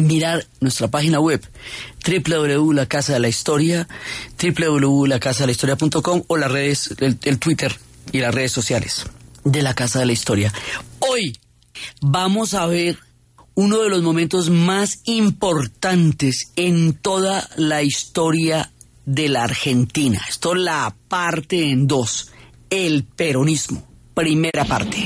mirar nuestra página web www.lacasadelahistoria, www.lacasadelahistoria.com o las redes, el, el Twitter y las redes sociales de la Casa de la Historia. Hoy vamos a ver uno de los momentos más importantes en toda la historia de la Argentina. Esto la parte en dos, el peronismo. Primera parte.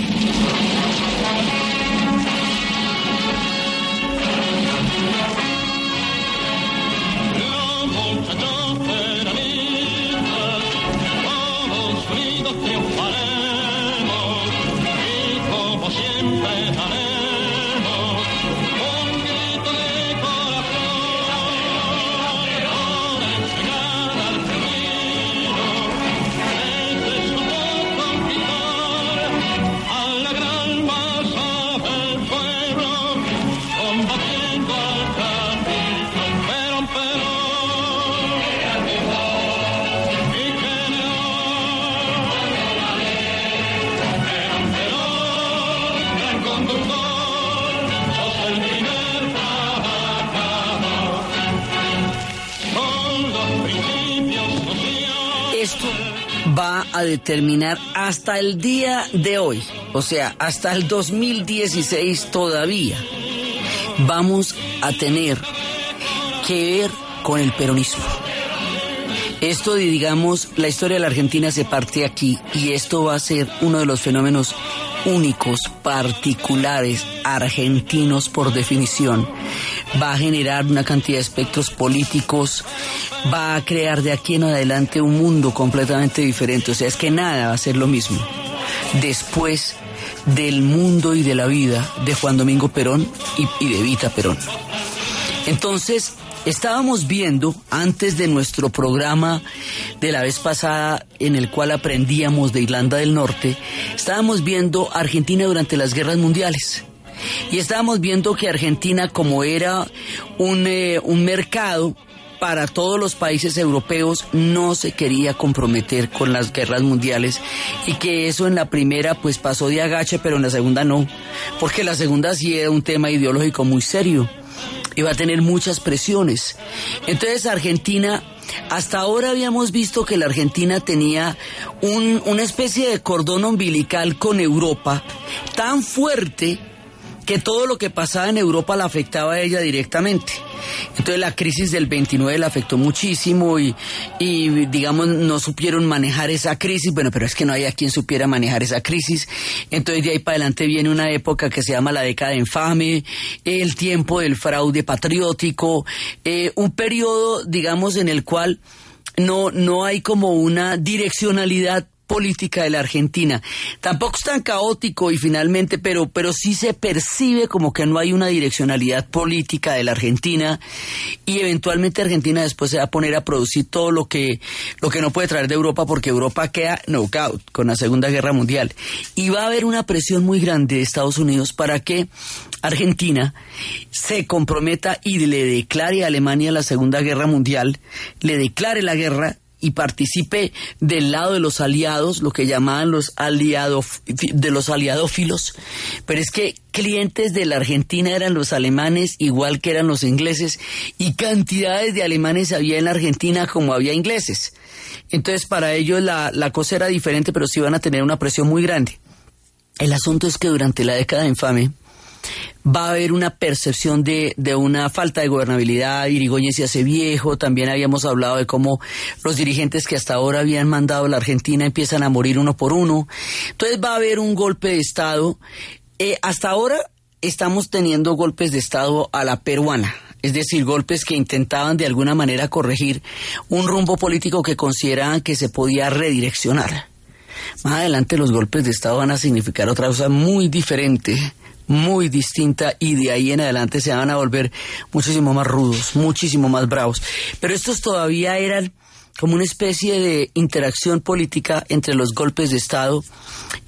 A determinar hasta el día de hoy, o sea, hasta el 2016 todavía, vamos a tener que ver con el peronismo. Esto, digamos, la historia de la Argentina se parte aquí y esto va a ser uno de los fenómenos únicos, particulares, argentinos por definición. Va a generar una cantidad de espectros políticos, va a crear de aquí en adelante un mundo completamente diferente. O sea, es que nada va a ser lo mismo. Después del mundo y de la vida de Juan Domingo Perón y, de Vita Perón. Entonces, Estábamos viendo antes de nuestro programa de la vez pasada en el cual aprendíamos de Irlanda del Norte, estábamos viendo Argentina durante las guerras mundiales. Y estábamos viendo que Argentina, como era un, eh, un mercado para todos los países europeos, no se quería comprometer con las guerras mundiales y que eso en la primera pues pasó de agache, pero en la segunda no, porque la segunda sí era un tema ideológico muy serio iba a tener muchas presiones. Entonces Argentina, hasta ahora habíamos visto que la Argentina tenía un, una especie de cordón umbilical con Europa tan fuerte que todo lo que pasaba en Europa la afectaba a ella directamente. Entonces la crisis del 29 la afectó muchísimo y, y, digamos no supieron manejar esa crisis, bueno, pero es que no había quien supiera manejar esa crisis. Entonces de ahí para adelante viene una época que se llama la década infame, el tiempo del fraude patriótico, eh, un periodo, digamos, en el cual no, no hay como una direccionalidad política de la Argentina. Tampoco es tan caótico y finalmente, pero, pero sí se percibe como que no hay una direccionalidad política de la Argentina y eventualmente Argentina después se va a poner a producir todo lo que, lo que no puede traer de Europa porque Europa queda knockout con la Segunda Guerra Mundial. Y va a haber una presión muy grande de Estados Unidos para que Argentina se comprometa y le declare a Alemania la Segunda Guerra Mundial, le declare la guerra y participe del lado de los aliados, lo que llamaban los aliados de los aliadófilos, pero es que clientes de la Argentina eran los alemanes igual que eran los ingleses y cantidades de alemanes había en la Argentina como había ingleses. Entonces para ellos la, la cosa era diferente, pero sí iban a tener una presión muy grande. El asunto es que durante la década infame, va a haber una percepción de, de, una falta de gobernabilidad, Irigoyen se hace viejo, también habíamos hablado de cómo los dirigentes que hasta ahora habían mandado a la Argentina empiezan a morir uno por uno, entonces va a haber un golpe de Estado, eh, hasta ahora estamos teniendo golpes de Estado a la peruana, es decir, golpes que intentaban de alguna manera corregir un rumbo político que consideraban que se podía redireccionar. Más adelante los golpes de Estado van a significar otra cosa muy diferente muy distinta y de ahí en adelante se van a volver muchísimo más rudos, muchísimo más bravos. Pero estos todavía eran como una especie de interacción política entre los golpes de Estado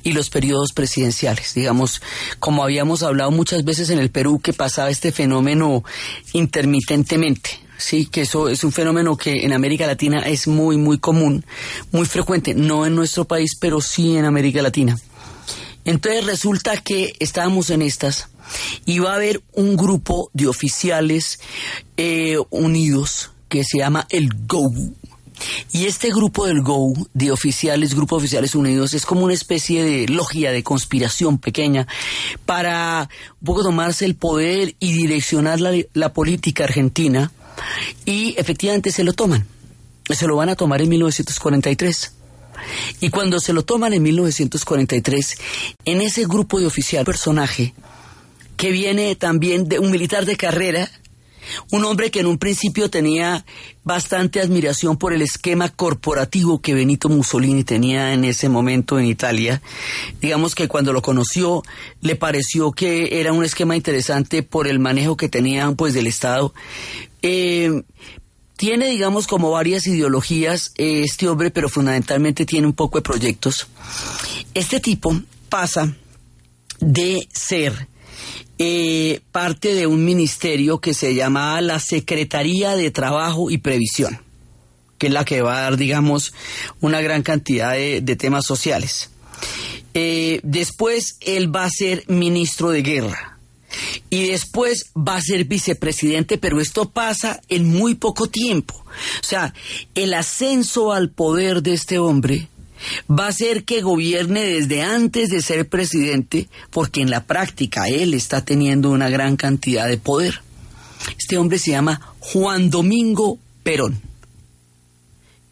y los periodos presidenciales. Digamos, como habíamos hablado muchas veces en el Perú, que pasaba este fenómeno intermitentemente. Sí, que eso es un fenómeno que en América Latina es muy, muy común, muy frecuente, no en nuestro país, pero sí en América Latina. Entonces resulta que estábamos en estas y va a haber un grupo de oficiales eh, unidos que se llama el GO. Y este grupo del GO, de oficiales, Grupo Oficiales Unidos, es como una especie de logia de conspiración pequeña para un poco tomarse el poder y direccionar la, la política argentina. Y efectivamente se lo toman. Se lo van a tomar en 1943. Y cuando se lo toman en 1943, en ese grupo de oficial, personaje que viene también de un militar de carrera, un hombre que en un principio tenía bastante admiración por el esquema corporativo que Benito Mussolini tenía en ese momento en Italia. Digamos que cuando lo conoció le pareció que era un esquema interesante por el manejo que tenían pues del Estado. Eh, tiene, digamos, como varias ideologías eh, este hombre, pero fundamentalmente tiene un poco de proyectos. Este tipo pasa de ser eh, parte de un ministerio que se llama la Secretaría de Trabajo y Previsión, que es la que va a dar, digamos, una gran cantidad de, temas sociales. Eh, después él va a ser ministro de guerra y después va a ser vicepresidente, pero esto pasa en muy poco tiempo. O sea, el ascenso al poder de este hombre va a ser que gobierne desde antes de ser presidente, porque en la práctica él está teniendo una gran cantidad de poder. Este hombre se llama Juan Domingo Perón.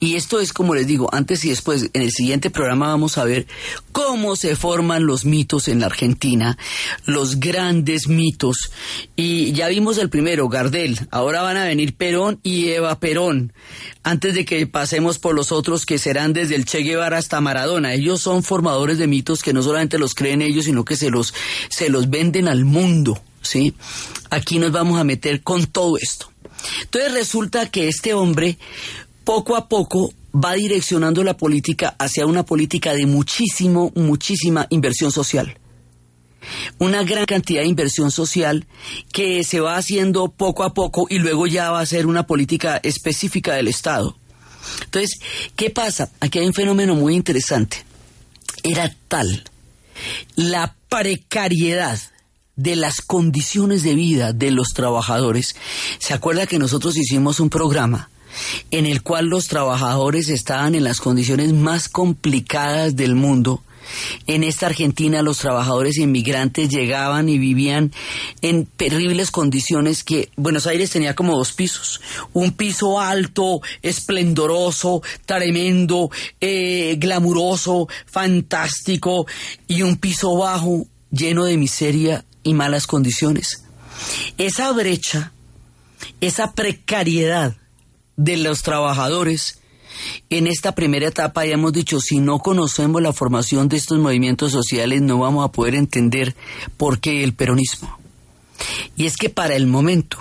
Y esto es como les digo, antes y después, en el siguiente programa vamos a ver cómo se forman los mitos en la Argentina, los grandes mitos. Y ya vimos el primero, Gardel, ahora van a venir Perón y Eva Perón, antes de que pasemos por los otros que serán desde el Che Guevara hasta Maradona. Ellos son formadores de mitos que no solamente los creen ellos, sino que se los, se los venden al mundo. ¿sí? Aquí nos vamos a meter con todo esto. Entonces resulta que este hombre poco a poco va direccionando la política hacia una política de muchísimo, muchísima inversión social. Una gran cantidad de inversión social que se va haciendo poco a poco y luego ya va a ser una política específica del Estado. Entonces, ¿qué pasa? Aquí hay un fenómeno muy interesante. Era tal la precariedad de las condiciones de vida de los trabajadores. ¿Se acuerda que nosotros hicimos un programa en el cual los trabajadores estaban en las condiciones más complicadas del mundo. En esta Argentina los trabajadores inmigrantes llegaban y vivían en terribles condiciones que Buenos Aires tenía como dos pisos. Un piso alto, esplendoroso, tremendo, eh, glamuroso, fantástico y un piso bajo lleno de miseria y malas condiciones. Esa brecha, esa precariedad de los trabajadores. En esta primera etapa ya hemos dicho, si no conocemos la formación de estos movimientos sociales, no vamos a poder entender por qué el peronismo. Y es que para el momento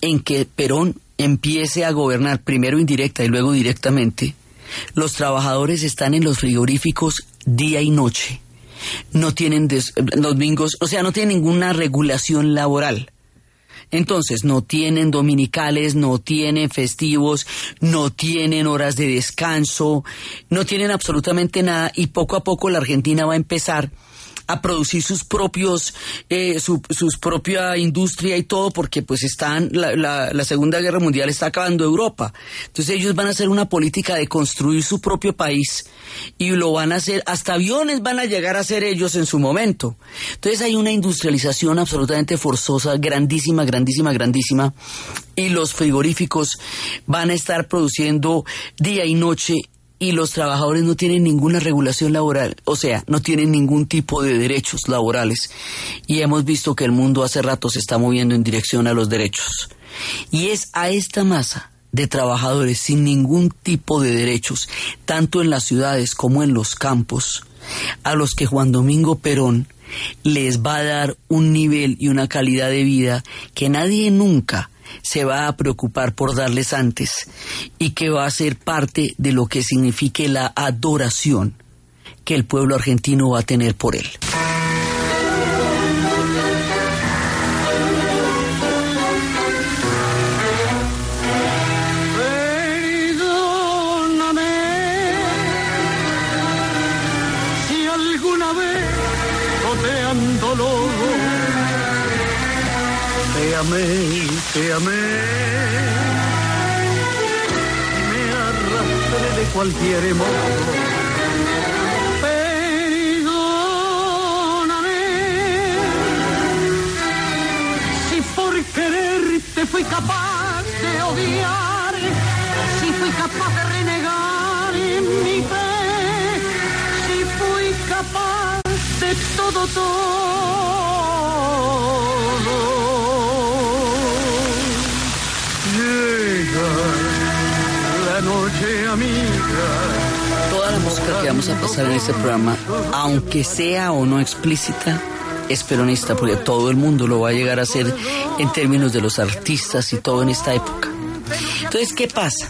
en que Perón empiece a gobernar primero indirecta y luego directamente, los trabajadores están en los frigoríficos día y noche. No tienen domingos, o sea, no tienen ninguna regulación laboral. Entonces, no tienen dominicales, no tienen festivos, no tienen horas de descanso, no tienen absolutamente nada y poco a poco la Argentina va a empezar a producir sus propios, eh, su, propia industria y todo, porque pues están, la, la, la, Segunda Guerra Mundial está acabando Europa. Entonces ellos van a hacer una política de construir su propio país y lo van a hacer, hasta aviones van a llegar a ser ellos en su momento. Entonces hay una industrialización absolutamente forzosa, grandísima, grandísima, grandísima, y los frigoríficos van a estar produciendo día y noche y los trabajadores no tienen ninguna regulación laboral, o sea, no tienen ningún tipo de derechos laborales. Y hemos visto que el mundo hace rato se está moviendo en dirección a los derechos. Y es a esta masa de trabajadores sin ningún tipo de derechos, tanto en las ciudades como en los campos, a los que Juan Domingo Perón les va a dar un nivel y una calidad de vida que nadie nunca se va a preocupar por darles antes y que va a ser parte de lo que signifique la adoración que el pueblo argentino va a tener por él. amé, te amé. Me arrastré de cualquier modo. Perdóname. Si por quererte fui capaz de odiar, si fui capaz de renegar en mi fe, si fui capaz de todo, todo. Música que vamos a pasar en este programa, aunque sea o no explícita, es peronista, porque todo el mundo lo va a llegar a ser en términos de los artistas y todo en esta época. Entonces, ¿qué pasa?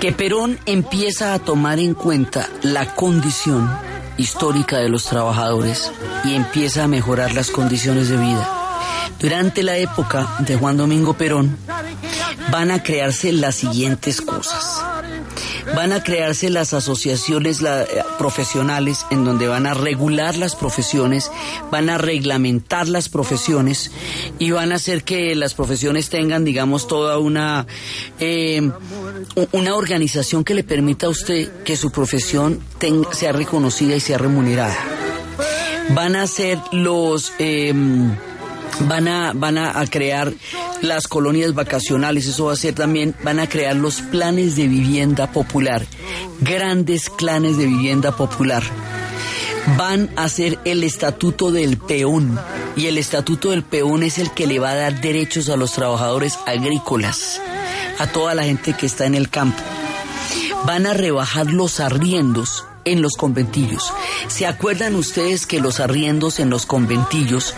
Que Perón empieza a tomar en cuenta la condición histórica de los trabajadores y empieza a mejorar las condiciones de vida. Durante la época de Juan Domingo Perón van a crearse las siguientes cosas van a crearse las asociaciones eh, profesionales en donde van a regular las profesiones, van a reglamentar las profesiones y van a hacer que las profesiones tengan, digamos, toda una, eh, una organización que le permita a usted que su profesión sea reconocida y sea remunerada. Van a ser los... Em, van a, van a, crear las colonias vacacionales, eso va a ser también, van a crear los planes de vivienda popular, grandes planes de vivienda popular. Van a hacer el estatuto del peón y el estatuto del peón es el que le va a dar derechos a los trabajadores agrícolas, a toda la gente que está en el campo. Van a rebajar los arriendos en los conventillos. ¿Se acuerdan ustedes que los arriendos en los conventillos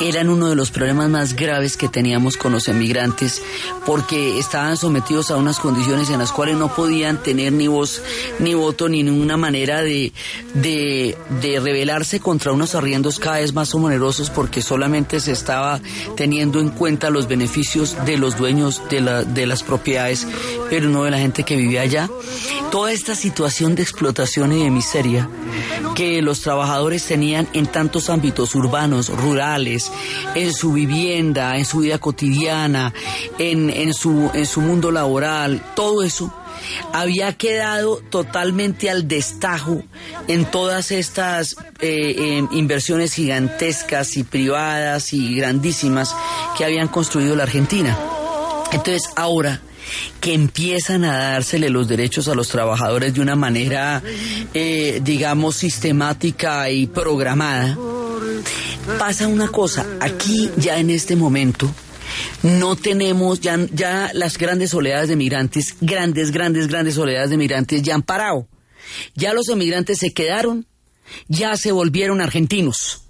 eran uno de los problemas más graves que teníamos con los emigrantes porque estaban sometidos a unas condiciones en las cuales no podían tener ni voz, ni voto, ni ninguna manera de, de, rebelarse contra unos arriendos cada vez más onerosos porque solamente se estaba teniendo en cuenta los beneficios de los dueños de, la, de las propiedades, pero no de la gente que vivía allá. Toda esta situación de explotación de miseria que los trabajadores tenían en tantos ámbitos urbanos, rurales, en su vivienda, en su vida cotidiana, en, en, su, en su mundo laboral, todo eso había quedado totalmente al destajo en todas estas eh, inversiones gigantescas y privadas y grandísimas que habían construido la Argentina. Entonces ahora que empiezan a dársele los derechos a los trabajadores de una manera, eh, digamos, sistemática y programada, pasa una cosa, aquí ya en este momento, no tenemos ya, ya las grandes oleadas de migrantes, grandes, grandes, grandes oleadas de migrantes ya han parado. Ya los emigrantes se quedaron, ya se volvieron argentinos.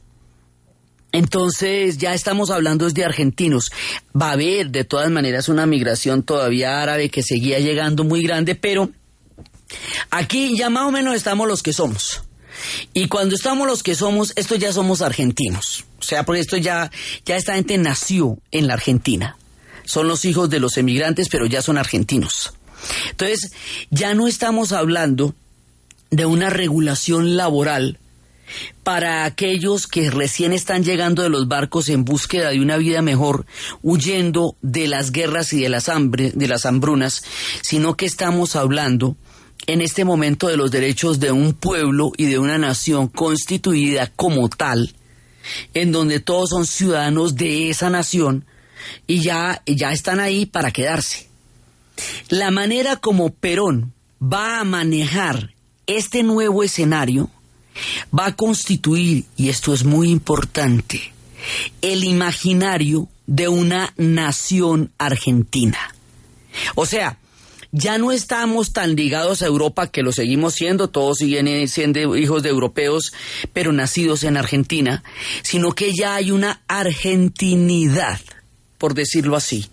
Entonces ya estamos hablando de argentinos. Va a haber de todas maneras una migración todavía árabe que seguía llegando muy grande, pero aquí ya más o menos estamos los que somos. Y cuando estamos los que somos, esto ya somos argentinos. O sea, porque esto ya, ya esta gente nació en la Argentina. Son los hijos de los emigrantes, pero ya son argentinos. Entonces, ya no estamos hablando de una regulación laboral para aquellos que recién están llegando de los barcos en búsqueda de una vida mejor, huyendo de las guerras y de las, hambre, de las hambrunas, sino que estamos hablando en este momento de los derechos de un pueblo y de una nación constituida como tal, en donde todos son ciudadanos de esa nación y ya, ya están ahí para quedarse. La manera como Perón va a manejar este nuevo escenario va a constituir, y esto es muy importante, el imaginario de una nación argentina. O sea, ya no estamos tan ligados a Europa que lo seguimos siendo, todos siguen siendo hijos de europeos, pero nacidos en Argentina, sino que ya hay una argentinidad, por decirlo así.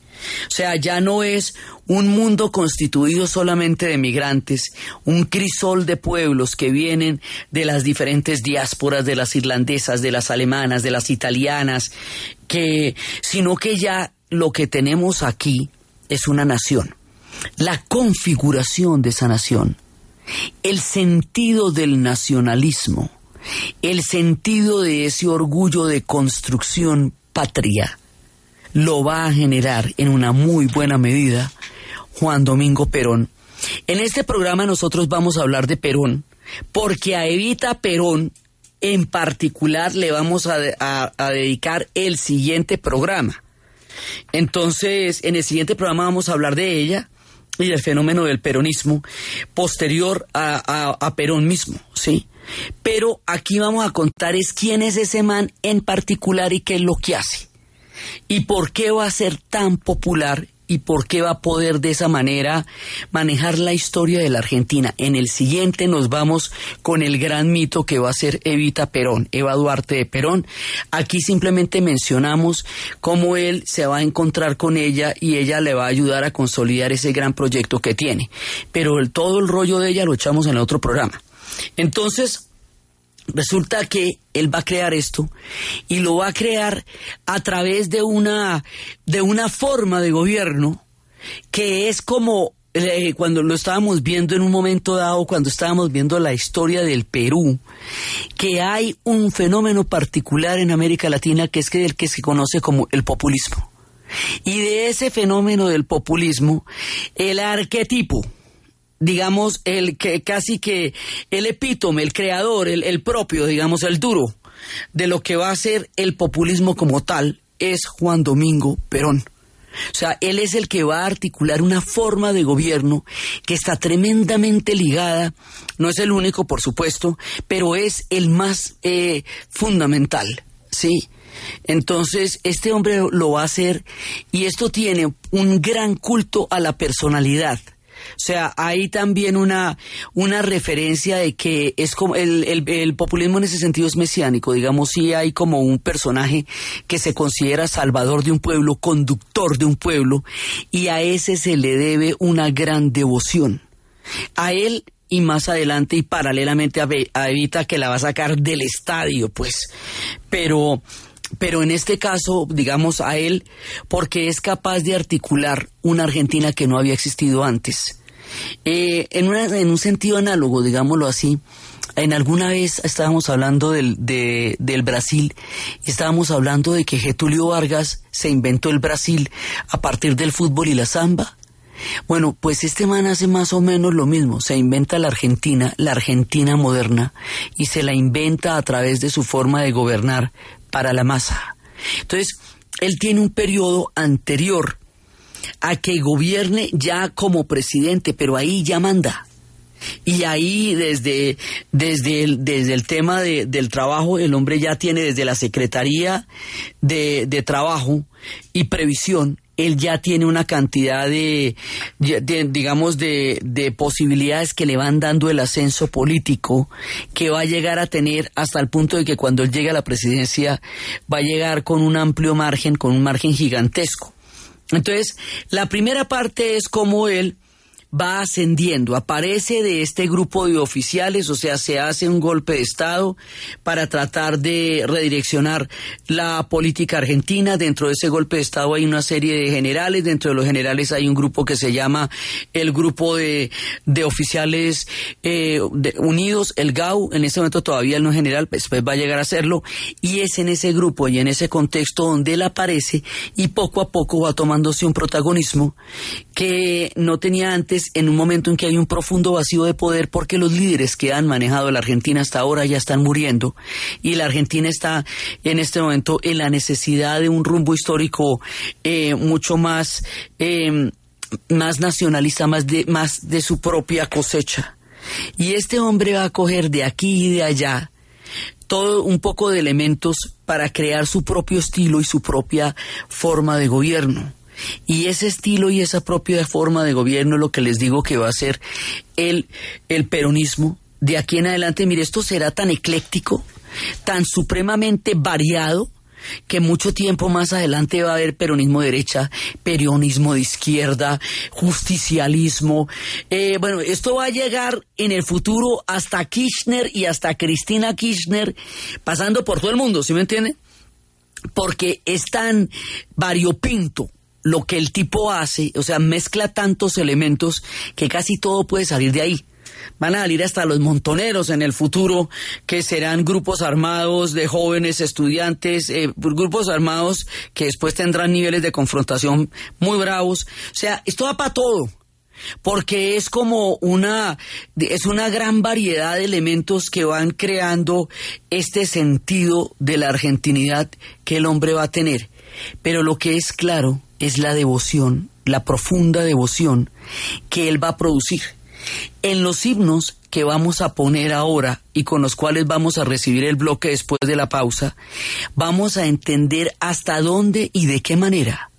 O sea, ya no es un mundo constituido solamente de migrantes, un crisol de pueblos que vienen de las diferentes diásporas, de las irlandesas, de las alemanas, de las italianas, que, sino que ya lo que tenemos aquí es una nación. La configuración de esa nación, el sentido del nacionalismo, el sentido de ese orgullo de construcción patria, lo va a generar en una muy buena medida Juan Domingo Perón. En este programa nosotros vamos a hablar de Perón, porque a Evita Perón en particular le vamos a, dedicar el siguiente programa. Entonces, en el siguiente programa vamos a hablar de ella y del fenómeno del peronismo posterior a, a, Perón mismo, ¿sí? Pero aquí vamos a contar es quién es ese man en particular y qué es lo que hace. Y por qué va a ser tan popular y por qué va a poder de esa manera manejar la historia de la Argentina. En el siguiente nos vamos con el gran mito que va a ser Evita Perón, Eva Duarte de Perón. Aquí simplemente mencionamos cómo él se va a encontrar con ella y ella le va a ayudar a consolidar ese gran proyecto que tiene. Pero todo el rollo de ella lo echamos en el otro programa. Entonces, Resulta que él va a crear esto y lo va a crear a través de una, de una forma de gobierno que es como eh, cuando lo estábamos viendo en un momento dado, cuando estábamos viendo la historia del Perú, que hay un fenómeno particular en América Latina que es el que se conoce como el populismo. Y de ese fenómeno del populismo, el arquetipo, digamos, el que casi que el epítome, el creador, el, el propio, digamos, el duro de lo que va a ser el populismo como tal es Juan Domingo Perón. O sea, él es el que va a articular una forma de gobierno que está tremendamente ligada, no es el único, por supuesto, pero es el más eh, fundamental, ¿sí? Entonces, este hombre lo va a hacer y esto tiene un gran culto a la personalidad o sea, hay también una, una referencia de que es como el, el, populismo en ese sentido es mesiánico, digamos, sí hay como un personaje que se considera salvador de un pueblo, conductor de un pueblo, y a ese se le debe una gran devoción. A él y más adelante y paralelamente a, a Evita que la va a sacar del estadio, pues. Pero pero en este caso, digamos a él, porque es capaz de articular una Argentina que no había existido antes. Eh, en, en un sentido análogo, digámoslo así, en alguna vez estábamos hablando del, del Brasil y estábamos hablando de que Getulio Vargas se inventó el Brasil a partir del fútbol y la samba. Bueno, pues este man hace más o menos lo mismo, se inventa la Argentina, la Argentina moderna, y se la inventa a través de su forma de gobernar para la masa. Entonces, él tiene un periodo anterior a que gobierne ya como presidente, pero ahí ya manda. Y ahí desde, desde, el, desde el tema del trabajo, el hombre ya tiene desde la Secretaría de, de Trabajo y Previsión, él ya tiene una cantidad de, digamos, de, de, posibilidades que le van dando el ascenso político que va a llegar a tener hasta el punto de que cuando él llegue a la presidencia va a llegar con un amplio margen, con un margen gigantesco. Entonces, la primera parte es como él va ascendiendo, aparece de este grupo de oficiales, o sea, se hace un golpe de Estado para tratar de redireccionar la política argentina. Dentro de ese golpe de Estado hay una serie de generales, dentro de los generales hay un grupo que se llama el Grupo de, de Oficiales eh, Unidos, el GAU, en ese momento todavía él no es general, después va a llegar a serlo, y es en ese grupo y en ese contexto donde él aparece y poco a poco va tomándose un protagonismo que no tenía antes en un momento en que hay un profundo vacío de poder porque los líderes que han manejado la Argentina hasta ahora ya están muriendo y la Argentina está en este momento en la necesidad de un rumbo histórico eh, mucho más, eh, más nacionalista, más de, más de su propia cosecha. Y este hombre va a coger de aquí y de allá todo un poco de elementos para crear su propio estilo y su propia forma de gobierno. Y ese estilo y esa propia forma de gobierno es lo que les digo que va a ser el, el peronismo. De aquí en adelante, mire, esto será tan ecléctico, tan supremamente variado, que mucho tiempo más adelante va a haber peronismo de derecha, peronismo de izquierda, justicialismo. Eh, bueno, esto va a llegar en el futuro hasta Kirchner y hasta Cristina Kirchner, pasando por todo el mundo, ¿sí me entiende? Porque es tan variopinto lo que el tipo hace, o sea, mezcla tantos elementos que casi todo puede salir de ahí van a salir hasta los montoneros en el futuro, que serán grupos armados de jóvenes estudiantes, eh, grupos armados que después tendrán niveles de confrontación muy bravos. O sea, esto va para todo porque es como una es una gran variedad de elementos que van creando este sentido de la argentinidad que el hombre va a tener. Pero lo que es claro es la devoción, la profunda devoción que él va a producir. En los himnos que vamos a poner ahora y con los cuales vamos a recibir el bloque después de la pausa, vamos a entender hasta dónde y de qué manera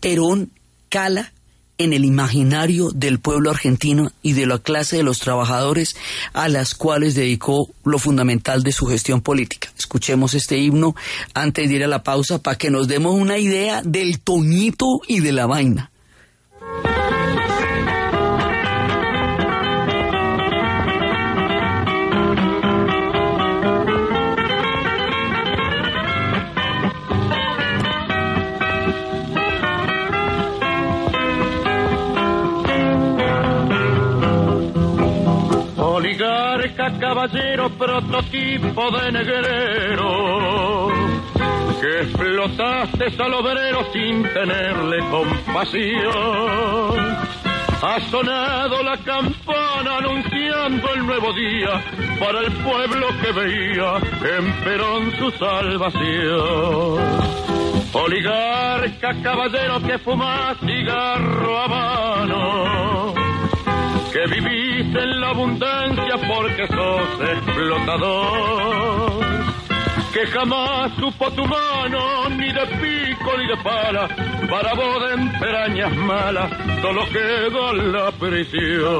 Perón cala en el imaginario del pueblo argentino y de la clase de los trabajadores a las cuales dedicó lo fundamental de su gestión política. Escuchemos este himno antes de ir a la pausa para que nos demos una idea del toñito y de la vaina. Caballero prototipo de negrero que explotaste al obrero sin tenerle compasión. Ha sonado la campana anunciando el nuevo día para el pueblo que veía en Perón su salvación. Oligarca caballero que fuma cigarro a mano que vivís en la abundancia porque sos explotador, que jamás supo tu mano ni de pico ni de pala, para vos de entrañas malas solo quedó la prisión.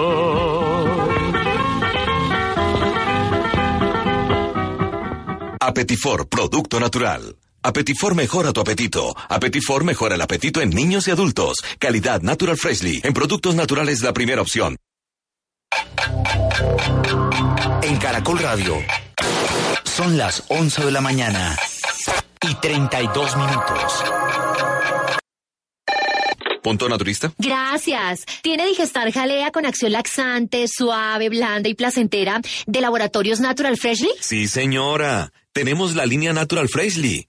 Apetifor, producto natural. Apetifor mejora tu apetito. Apetifor mejora el apetito en niños y adultos. Calidad Natural Freshly. En productos naturales la primera opción. En Caracol Radio. Son las 11 de la mañana y 32 minutos. ¿Punto naturista? Gracias. Tiene Digestar Jalea con acción laxante, suave, blanda y placentera de Laboratorios Natural Freshly. Sí, señora. Tenemos la línea Natural Freshly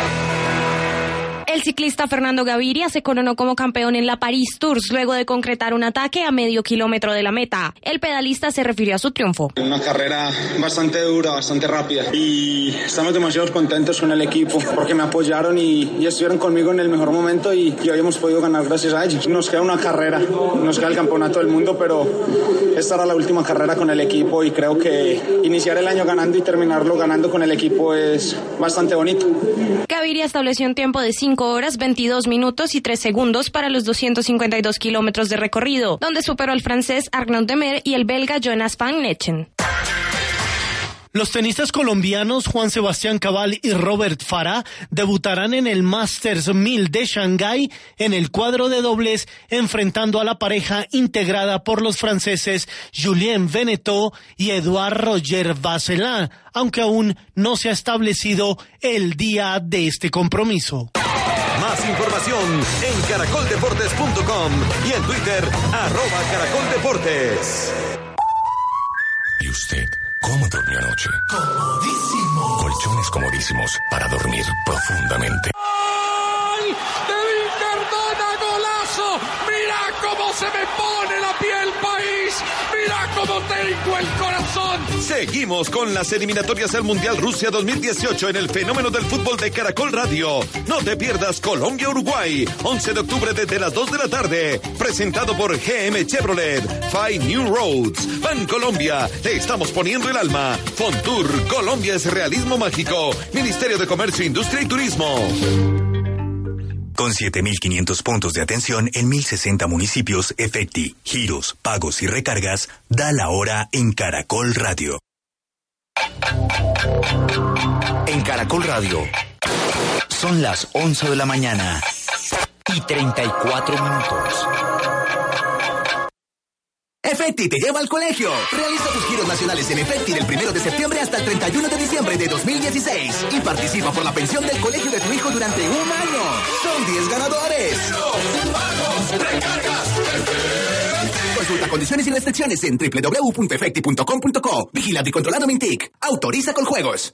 El ciclista Fernando Gaviria se coronó como campeón en la Paris Tours luego de concretar un ataque a medio kilómetro de la meta. El pedalista se refirió a su triunfo. Una carrera bastante dura, bastante rápida y estamos demasiado contentos con el equipo porque me apoyaron y, estuvieron conmigo en el mejor momento y, hoy hemos podido ganar gracias a ellos. Nos queda una carrera, nos queda el campeonato del mundo, pero esta era la última carrera con el equipo y creo que iniciar el año ganando y terminarlo ganando con el equipo es bastante bonito. Gaviria estableció un tiempo de 5 horas 22 minutos y 3 segundos para los 252 kilómetros de recorrido, donde superó al francés Arnaud Demer y el belga Jonas Van Nechen. Los tenistas colombianos Juan Sebastián Cabal y Robert Farah debutarán en el Masters 1000 de Shanghái en el cuadro de dobles enfrentando a la pareja integrada por los franceses Julien Veneto y Edouard Roger Vasselin, aunque aún no se ha establecido el día de este compromiso. Más información en caracoldeportes.com y en Twitter arroba caracoldeportes. ¿Y usted? ¿Cómo durmió anoche? Comodísimo. Colchones comodísimos para dormir profundamente. ¡Ay! ¡Del Cardona golazo! ¡Mira cómo se me pone! ¡Mira cómo tengo el corazón. Seguimos con las eliminatorias al Mundial Rusia 2018 en el fenómeno del fútbol de Caracol Radio. No te pierdas Colombia-Uruguay, 11 de octubre desde las 2 de la tarde. Presentado por GM Chevrolet, Five New Roads, Ban Colombia, te estamos poniendo el alma. Fontour, Colombia es realismo mágico. Ministerio de Comercio, Industria y Turismo. Con 7.500 puntos de atención en 1.060 municipios, Efecti, giros, pagos y recargas, da la hora en Caracol Radio. En Caracol Radio, son las 11 de la mañana y 34 minutos. Efecti te lleva al colegio. Realiza tus giros nacionales en Efecti del 1 de septiembre hasta el 31 de diciembre de 2016 y participa por la pensión del colegio de tu hijo durante un año. Son 10 ganadores. Consulta condiciones y restricciones en www.efecti.com.co. Vigilado y controlado Mintic. Autoriza con juegos.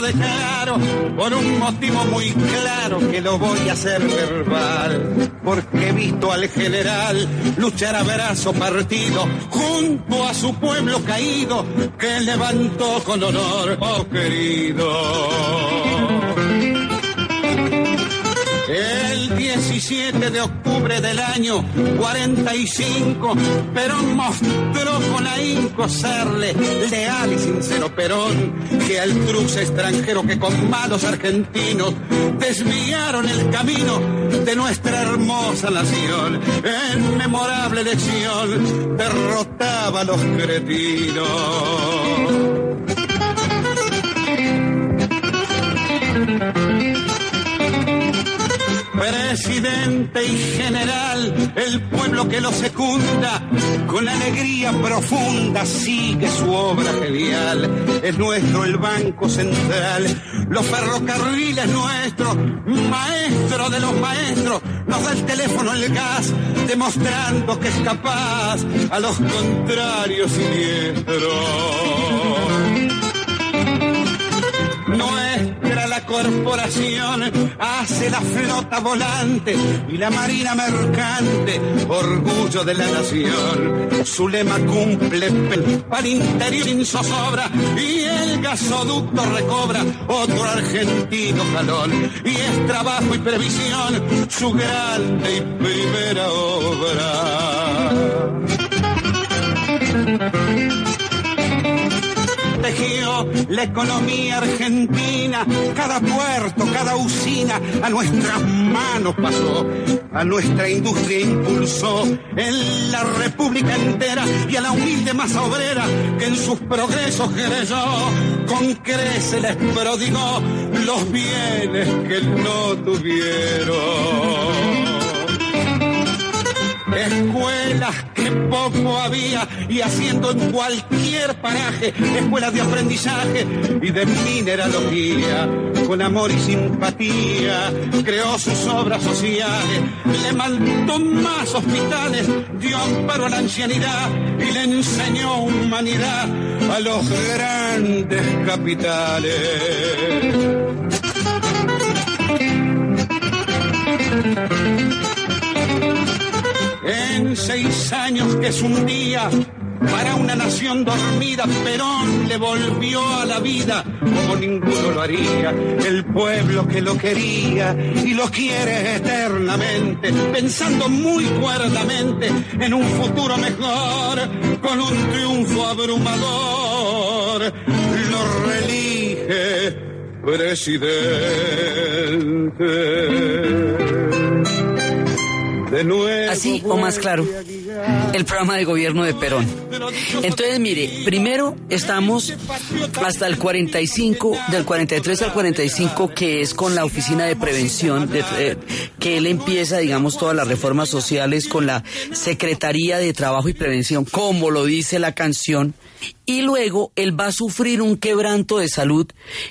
Lo declaro por un motivo muy claro que lo voy a hacer verbal. Porque he visto al general luchar a brazo partido junto a su pueblo caído que levantó con honor, oh querido. El 17 de octubre del año 45, Perón mostró con ahínco serle leal y sincero Perón, que al cruz extranjero que con malos argentinos desviaron el camino de nuestra hermosa nación. En memorable elección derrotaba a los cretinos. Presidente y general, el pueblo que lo secunda, con alegría profunda sigue su obra genial. Es nuestro el Banco Central, los ferrocarriles nuestros, maestro de los maestros, nos da el teléfono, el gas, demostrando que es capaz a los contrarios siniestros. La corporación hace la flota volante y la marina mercante, orgullo de la nación. Su lema cumple para interior sin zozobra y el gasoducto recobra otro argentino jalón. Y es trabajo y previsión su grande y primera obra tejió la economía argentina, cada puerto, cada usina a nuestras manos pasó, a nuestra industria impulsó en la república entera y a la humilde masa obrera que en sus progresos creyó, con crece les prodigó los bienes que no tuvieron escuelas que poco había y haciendo en cualquier paraje escuelas de aprendizaje y de mineralogía. Con amor y simpatía creó sus obras sociales, le mandó más hospitales, dio amparo a la ancianidad y le enseñó humanidad a los grandes capitales. En seis años que es un día para una nación dormida, Perón le volvió a la vida como ninguno lo haría. El pueblo que lo quería y lo quiere eternamente, pensando muy cuerdamente en un futuro mejor, con un triunfo abrumador, lo relige presidente Así o más claro, el programa de gobierno de Perón. Entonces, mire, primero estamos hasta el 45, del 43 al 45, que es con la Oficina de Prevención, de, eh, que él empieza, digamos, todas las reformas sociales con la Secretaría de Trabajo y Prevención, como lo dice la canción. Y luego él va a sufrir un quebranto de salud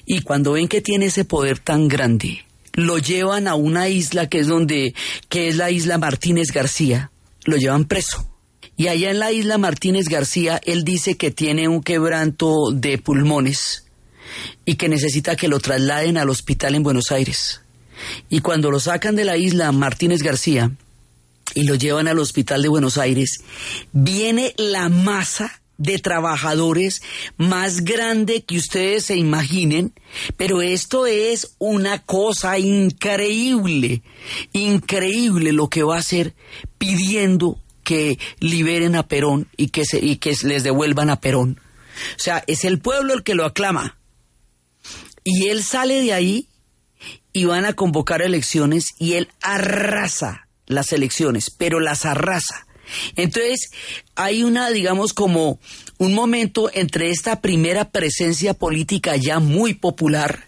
y cuando ven que tiene ese poder tan grande, lo llevan a una isla que es donde, que es la isla Martínez García, lo llevan preso. Y allá en la isla Martínez García, él dice que tiene un quebranto de pulmones y que necesita que lo trasladen al hospital en Buenos Aires. Y cuando lo sacan de la isla Martínez García y lo llevan al hospital de Buenos Aires, viene la masa de trabajadores más grande que ustedes se imaginen, pero esto es una cosa increíble, increíble lo que va a hacer pidiendo que liberen a Perón y que, se, y que les devuelvan a Perón. O sea, es el pueblo el que lo aclama. Y él sale de ahí y van a convocar elecciones y él arrasa las elecciones, pero las arrasa. Entonces, hay una, digamos, como un momento entre esta primera presencia política ya muy popular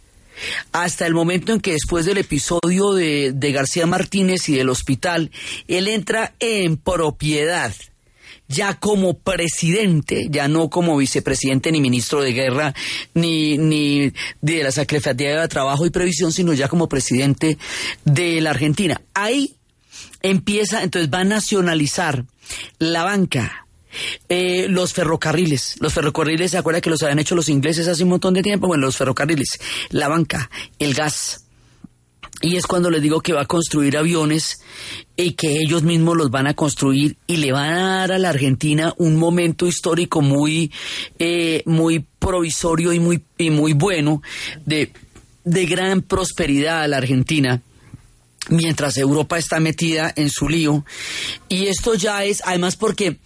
hasta el momento en que después del episodio de, García Martínez y del hospital, él entra en propiedad ya como presidente, ya no como vicepresidente ni ministro de guerra, ni, ni de la Secretaría de Trabajo y Previsión, sino ya como presidente de la Argentina. Ahí empieza, entonces va a nacionalizar la banca, eh, los ferrocarriles, los ferrocarriles, ¿se acuerda que los habían hecho los ingleses hace un montón de tiempo? Bueno, los ferrocarriles, la banca, el gas. Y es cuando les digo que va a construir aviones y que ellos mismos los van a construir y le van a dar a la Argentina un momento histórico muy, eh, muy provisorio y muy, y muy bueno de, de gran prosperidad a la Argentina mientras Europa está metida en su lío. Y esto ya es, además porque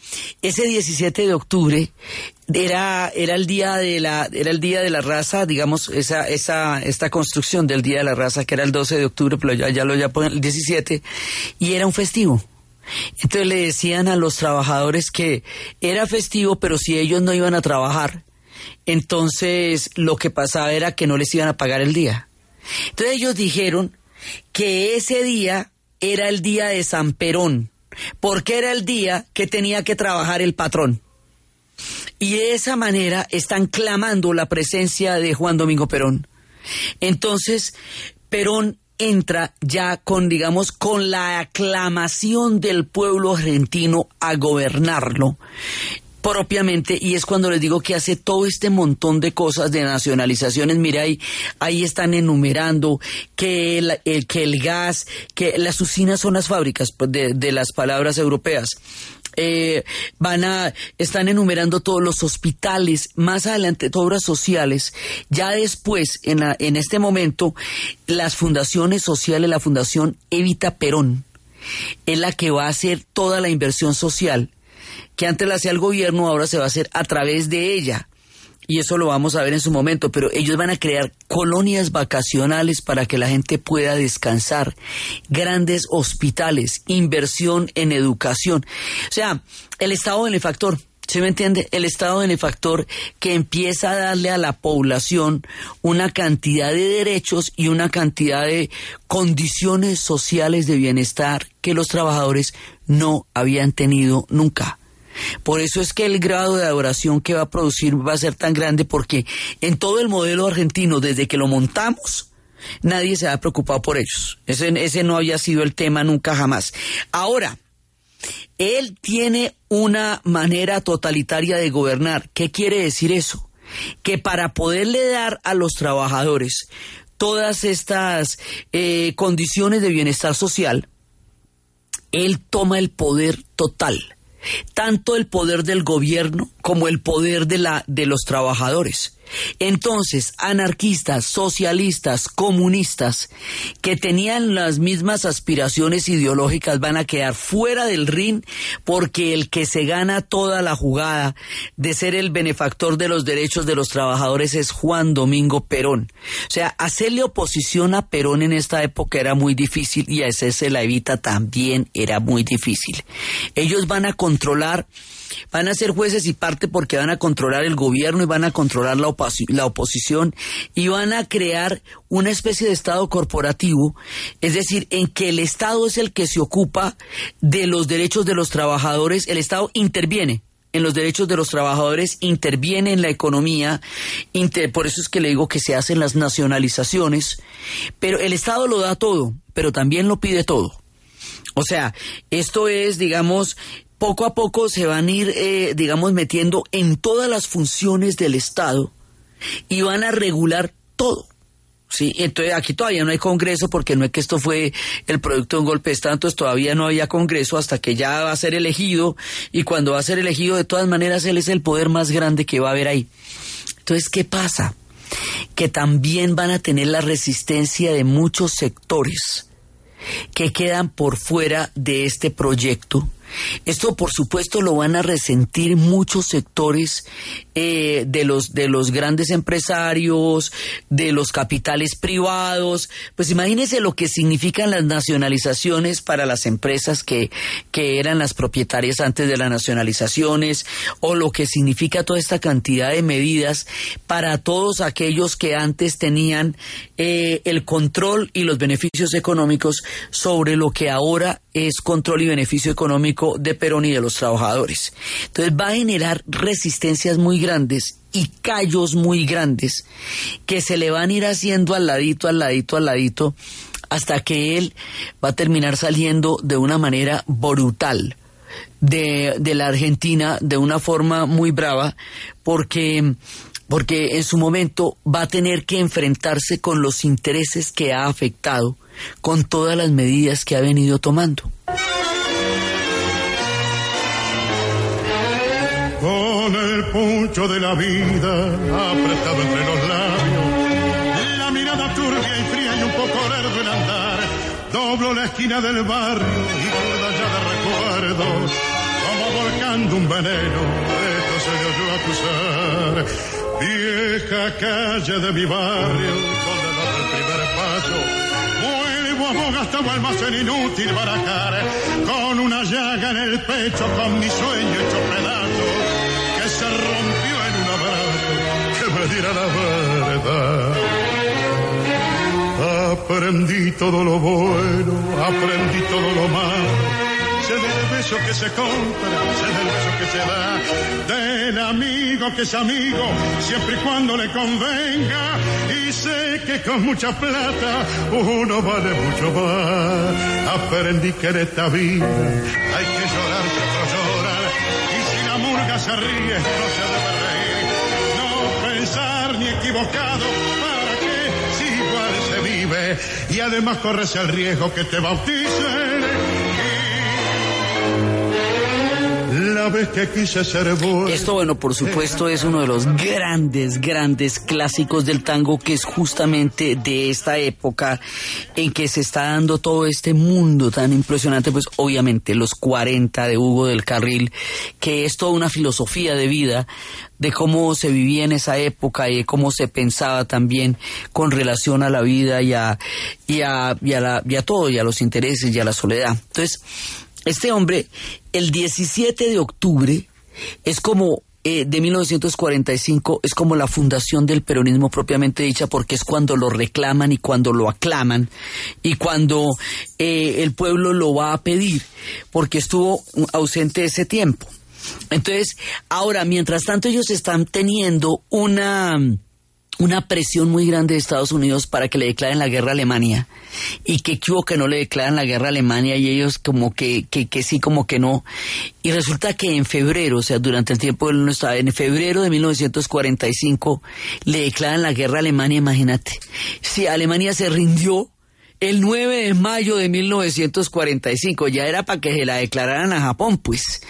ese 17 de octubre era, era el día de la, era el día de la raza, digamos, esa, esa, esta construcción del día de la raza, que era el 12 de octubre, pero ya, ya lo ya ponen el 17, y era un festivo. Entonces le decían a los trabajadores que era festivo, pero si ellos no iban a trabajar, entonces lo que pasaba era que no les iban a pagar el día. Entonces ellos dijeron, que ese día era el día de San Perón, porque era el día que tenía que trabajar el patrón. Y de esa manera están clamando la presencia de Juan Domingo Perón. Entonces, Perón entra ya con, digamos, con la aclamación del pueblo argentino a gobernarlo propiamente y es cuando les digo que hace todo este montón de cosas de nacionalizaciones. Mira, ahí, ahí están enumerando que el, que el gas, que las usinas son las fábricas pues, de, de las palabras europeas. Eh, van a, están enumerando todos los hospitales, más adelante obras sociales, ya después, en, la, en este momento, las fundaciones sociales, la Fundación Evita Perón, es la que va a hacer toda la inversión social que antes la hacía el gobierno, ahora se va a hacer a través de ella. Y eso lo vamos a ver en su momento, pero ellos van a crear colonias vacacionales para que la gente pueda descansar, grandes hospitales, inversión en educación. O sea, el Estado benefactor, ¿Se me entiende? El Estado benefactor que empieza a darle a la población una cantidad de derechos y una cantidad de condiciones sociales de bienestar que los trabajadores no habían tenido nunca. Por eso es que el grado de adoración que va a producir va a ser tan grande porque en todo el modelo argentino, desde que lo montamos, nadie se ha preocupado por ellos. Ese, no había sido el tema nunca jamás. Ahora, él tiene una manera totalitaria de gobernar. ¿Qué quiere decir eso? Que para poderle dar a los trabajadores todas estas eh, condiciones de bienestar social, él toma el poder total tanto el poder del gobierno como el poder de, la, de los trabajadores. Entonces, anarquistas, socialistas, comunistas, que tenían las mismas aspiraciones ideológicas van a quedar fuera del ring porque el que se gana toda la jugada de ser el benefactor de los derechos de los trabajadores es Juan Domingo Perón. O sea, hacerle oposición a Perón en esta época era muy difícil y a ese se la evita también era muy difícil. Ellos van a controlar van a ser jueces y parte porque van a controlar el gobierno y van a controlar la, la oposición y van a crear una especie de Estado corporativo, es decir, en que el Estado es el que se ocupa de los derechos de los trabajadores, el Estado interviene en los derechos de los trabajadores, interviene en la economía, por eso es que le digo que se hacen las nacionalizaciones, pero el Estado lo da todo, pero también lo pide todo. O sea, esto es, digamos, poco a poco se van a ir, eh, digamos, metiendo en todas las funciones del Estado y van a regular todo. Sí, entonces aquí todavía no hay Congreso porque no es que esto fue el producto de un golpe de Estado, entonces todavía no había Congreso hasta que ya va a ser elegido y cuando va a ser elegido de todas maneras él es el poder más grande que va a haber ahí. Entonces, ¿qué pasa? Que también van a tener la resistencia de muchos sectores que quedan por fuera de este proyecto esto, por supuesto, lo van a resentir muchos sectores eh, de, los, de los grandes empresarios, de los capitales privados. Pues imagínense lo que significan las nacionalizaciones para las empresas que, que eran las propietarias antes de las nacionalizaciones, o lo que significa toda esta cantidad de medidas para todos aquellos que antes tenían eh, el control y los beneficios económicos sobre lo que ahora es control y beneficio económico de Perón y de los trabajadores. Entonces va a generar resistencias muy grandes y callos muy grandes que se le van a ir haciendo al ladito, al ladito, al ladito, hasta que él va a terminar saliendo de una manera brutal. De, de la Argentina de una forma muy brava porque porque en su momento va a tener que enfrentarse con los intereses que ha afectado con todas las medidas que ha venido tomando. Con el puncho de la vida apretado entre los labios, la mirada turbia y fría y un poco lerdo en andar, doblo la esquina del barrio y toda ya de recuerdos, como volcando un veneno, esto se le oyó acusar. Vieja calle de mi barrio, da el primer gastado almacén inútil barajar, con una llaga en el pecho, con mi sueño hecho pedazos, que se rompió en un abrazo, que me diera la verdad. Aprendí todo lo bueno, aprendí todo lo malo beso que se compra, del que se da, del amigo que es amigo, siempre y cuando le convenga, y sé que con mucha plata uno vale mucho más. Aprendí que en esta vida hay que llorar que otro llorar, y si la murga se ríe, no se debe reír, no pensar ni equivocado, para que si igual se vive, y además corres el riesgo que te bauticen esto, bueno, por supuesto, es uno de los grandes, grandes clásicos del tango que es justamente de esta época en que se está dando todo este mundo tan impresionante, pues obviamente los 40 de Hugo del Carril, que es toda una filosofía de vida de cómo se vivía en esa época y de cómo se pensaba también con relación a la vida y a, y a, y a, la, y a todo, y a los intereses y a la soledad. Entonces, este hombre, el 17 de octubre, es como eh, de 1945 es como la fundación del peronismo propiamente dicha porque es cuando lo reclaman y cuando lo aclaman y cuando eh, el pueblo lo va a pedir porque estuvo ausente ese tiempo. Entonces, ahora, mientras tanto ellos están teniendo una una presión muy grande de Estados Unidos para que le declaren la guerra a Alemania y que hubo que no le declaran la guerra a Alemania y ellos como que, que, que sí, como que no. Y resulta que en febrero, o sea, durante el tiempo él no estaba, en febrero de 1945 le declaran la guerra a Alemania, imagínate. Si Alemania se rindió el 9 de mayo de 1945. Ya era para que se la declararan a Japón, pues,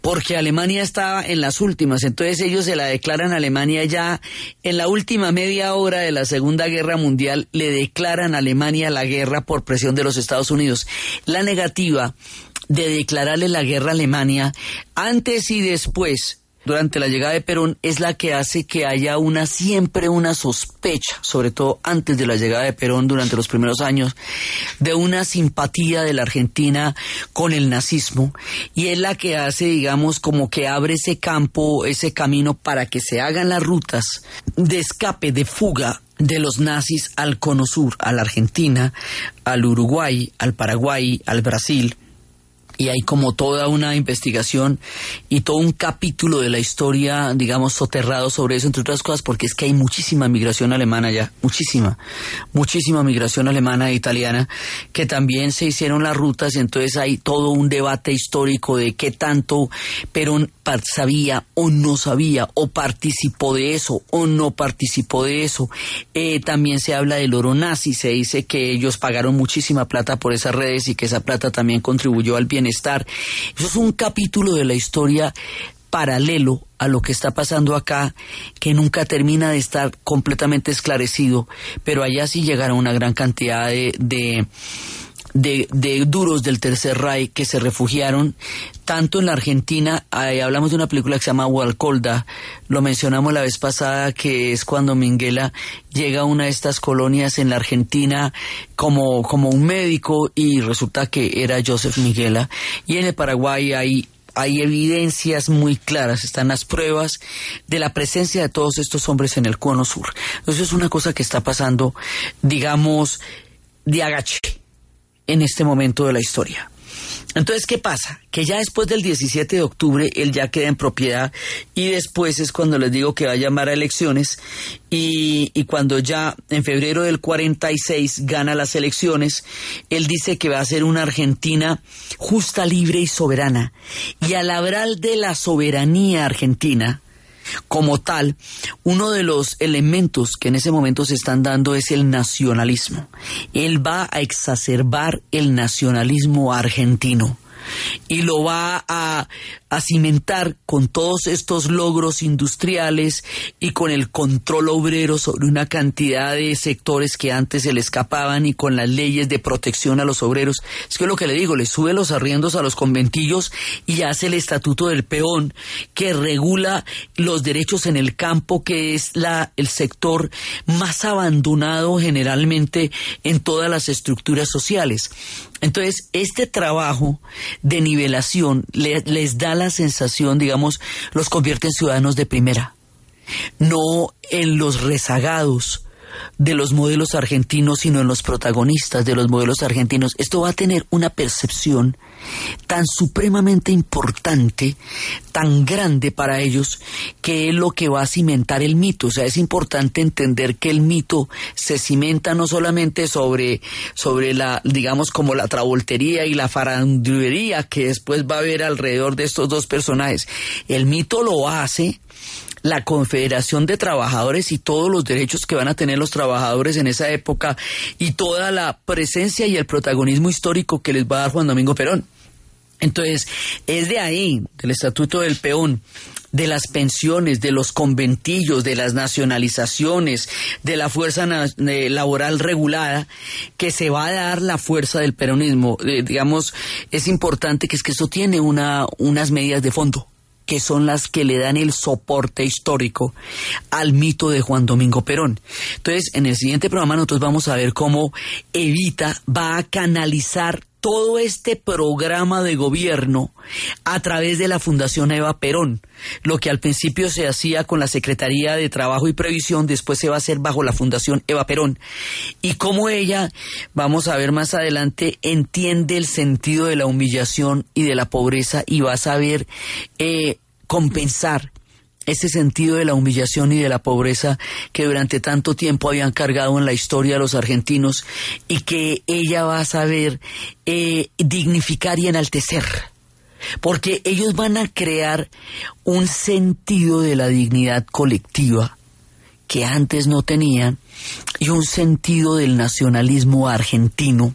porque Alemania estaba en las últimas. Entonces ellos se la declaran a Alemania ya en la última media hora de la Segunda Guerra Mundial. Le declaran a Alemania la guerra por presión de los Estados Unidos. La negativa de declararle la guerra a Alemania antes y después durante la llegada de Perón es la que hace que haya una siempre una sospecha, sobre todo antes de la llegada de Perón durante los primeros años, de una simpatía de la Argentina con el nazismo. Y es la que hace, digamos, como que abre ese campo, ese camino para que se hagan las rutas de escape, de fuga de los nazis al cono sur, a la Argentina, al Uruguay, al Paraguay, al Brasil y hay como toda una investigación y todo un capítulo de la historia, digamos, soterrado sobre eso, entre otras cosas, porque es que hay muchísima migración alemana ya, muchísima, muchísima migración alemana e italiana, que también se hicieron las rutas, y entonces hay todo un debate histórico de qué tanto Perón sabía o no sabía, o participó de eso o no participó de eso. Eh, también se habla del oro nazi, se dice que ellos pagaron muchísima plata por esas redes y que esa plata también contribuyó al bienestar estar. Eso es un capítulo de la historia paralelo a lo que está pasando acá, que nunca termina de estar completamente esclarecido, pero allá sí llegaron una gran cantidad de, de de, de, duros del Tercer Reich que se refugiaron tanto en la Argentina, hablamos de una película que se llama Hualcolda, lo mencionamos la vez pasada, que es cuando Minguela llega a una de estas colonias en la Argentina como, como un médico y resulta que era Joseph Minguela, y en el Paraguay hay hay evidencias muy claras, están las pruebas de la presencia de todos estos hombres en el cono sur. Entonces es una cosa que está pasando, digamos, de agache en este momento de la historia. Entonces, ¿qué pasa? Que ya después del 17 de octubre él ya queda en propiedad y después es cuando les digo que va a llamar a elecciones y, cuando ya en febrero del 46 gana las elecciones, él dice que va a ser una Argentina justa, libre y soberana. Y al hablar de la soberanía argentina, como tal, uno de los elementos que en ese momento se están dando es el nacionalismo. Él va a exacerbar el nacionalismo argentino y lo va a, a cimentar con todos estos logros industriales y con el control obrero sobre una cantidad de sectores que antes se le escapaban y con las leyes de protección a los obreros. Es que lo que le digo, le sube los arriendos a los conventillos y hace el estatuto del peón que regula los derechos en el campo, que es la, el sector más abandonado generalmente en todas las estructuras sociales. Entonces, este trabajo de nivelación les da la sensación, digamos, los convierte en ciudadanos de primera, no en los rezagados de los modelos argentinos, sino en los protagonistas de los modelos argentinos. Esto va a tener una percepción tan supremamente importante, tan grande para ellos, que es lo que va a cimentar el mito. O sea, es importante entender que el mito se cimenta no solamente sobre, sobre la, digamos, como la travoltería y la farandulería que después va a haber alrededor de estos dos personajes. El mito lo hace la Confederación de Trabajadores y todos los derechos que van a tener los trabajadores en esa época y toda la presencia y el protagonismo histórico que les va a dar Juan Domingo Perón. Entonces, es de ahí, del Estatuto del Peón, de las pensiones, de los conventillos, de las nacionalizaciones, de la fuerza laboral regulada, que se va a dar la fuerza del peronismo. Eh, digamos, es importante que es que eso tiene una, unas medidas de fondo que son las que le dan el soporte histórico al mito de Juan Domingo Perón. Entonces, en el siguiente programa nosotros vamos a ver cómo Evita va a canalizar todo este programa de gobierno a través de la Fundación Eva Perón. Lo que al principio se hacía con la Secretaría de Trabajo y Previsión, después se va a hacer bajo la Fundación Eva Perón. Y cómo ella, vamos a ver más adelante, entiende el sentido de la humillación y de la pobreza y va a saber eh, compensar ese sentido de la humillación y de la pobreza que durante tanto tiempo habían cargado en la historia de los argentinos y que ella va a saber eh, dignificar y enaltecer. Porque ellos van a crear un sentido de la dignidad colectiva que antes no tenían y un sentido del nacionalismo argentino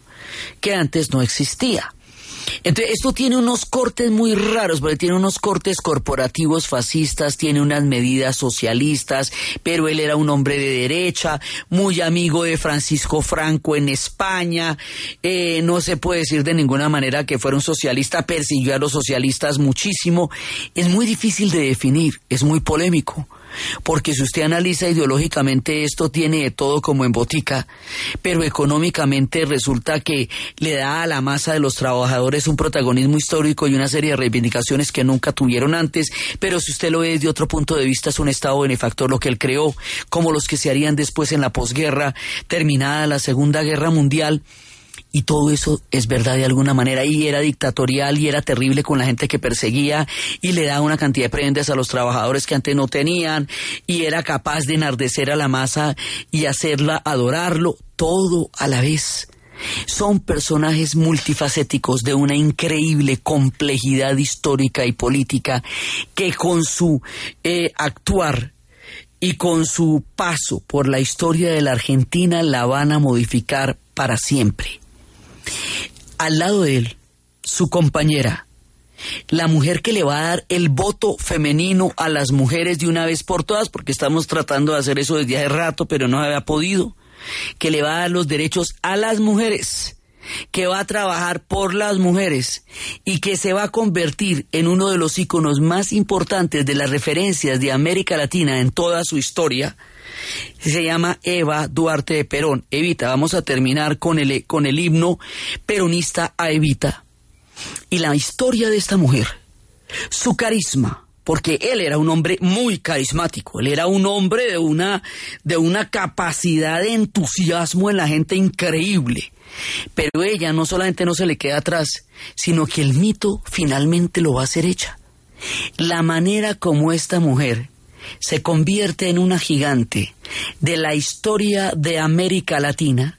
que antes no existía. Entonces, esto tiene unos cortes muy raros, porque tiene unos cortes corporativos fascistas, tiene unas medidas socialistas, pero él era un hombre de derecha, muy amigo de Francisco Franco en España, eh, no se puede decir de ninguna manera que fuera un socialista, persiguió a los socialistas muchísimo, es muy difícil de definir, es muy polémico porque si usted analiza ideológicamente esto tiene de todo como en botica, pero económicamente resulta que le da a la masa de los trabajadores un protagonismo histórico y una serie de reivindicaciones que nunca tuvieron antes, pero si usted lo ve desde otro punto de vista es un Estado benefactor lo que él creó, como los que se harían después en la posguerra, terminada la Segunda Guerra Mundial, y todo eso es verdad de alguna manera y era dictatorial y era terrible con la gente que perseguía y le daba una cantidad de prendas a los trabajadores que antes no tenían y era capaz de enardecer a la masa y hacerla adorarlo todo a la vez. Son personajes multifacéticos de una increíble complejidad histórica y política que con su eh, actuar y con su paso por la historia de la Argentina la van a modificar para siempre. Al lado de él, su compañera, la mujer que le va a dar el voto femenino a las mujeres de una vez por todas, porque estamos tratando de hacer eso desde hace rato, pero no había podido, que le va a dar los derechos a las mujeres, que va a trabajar por las mujeres y que se va a convertir en uno de los íconos más importantes de las referencias de América Latina en toda su historia, se llama Eva Duarte de Perón. Evita, vamos a terminar con el, con el himno peronista a Evita. Y la historia de esta mujer, su carisma, porque él era un hombre muy carismático, él era un hombre de una, de una capacidad de entusiasmo en la gente increíble. Pero ella no solamente no se le queda atrás, sino que el mito finalmente lo va a hacer hecha. La manera como esta mujer se convierte en una gigante de la historia de América Latina,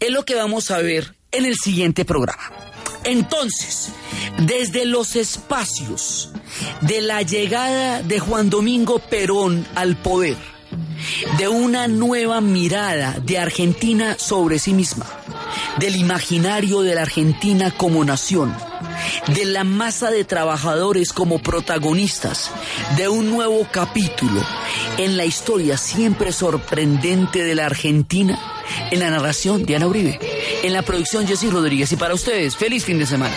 es lo que vamos a ver en el siguiente programa. Entonces, desde los espacios de la llegada de Juan Domingo Perón al poder, de una nueva mirada de Argentina sobre sí misma, del imaginario de la Argentina como nación, de la masa de trabajadores como protagonistas de un nuevo capítulo en la historia siempre sorprendente de la Argentina, en la narración Diana Uribe, en la producción Jessy Rodríguez y para ustedes, feliz fin de semana.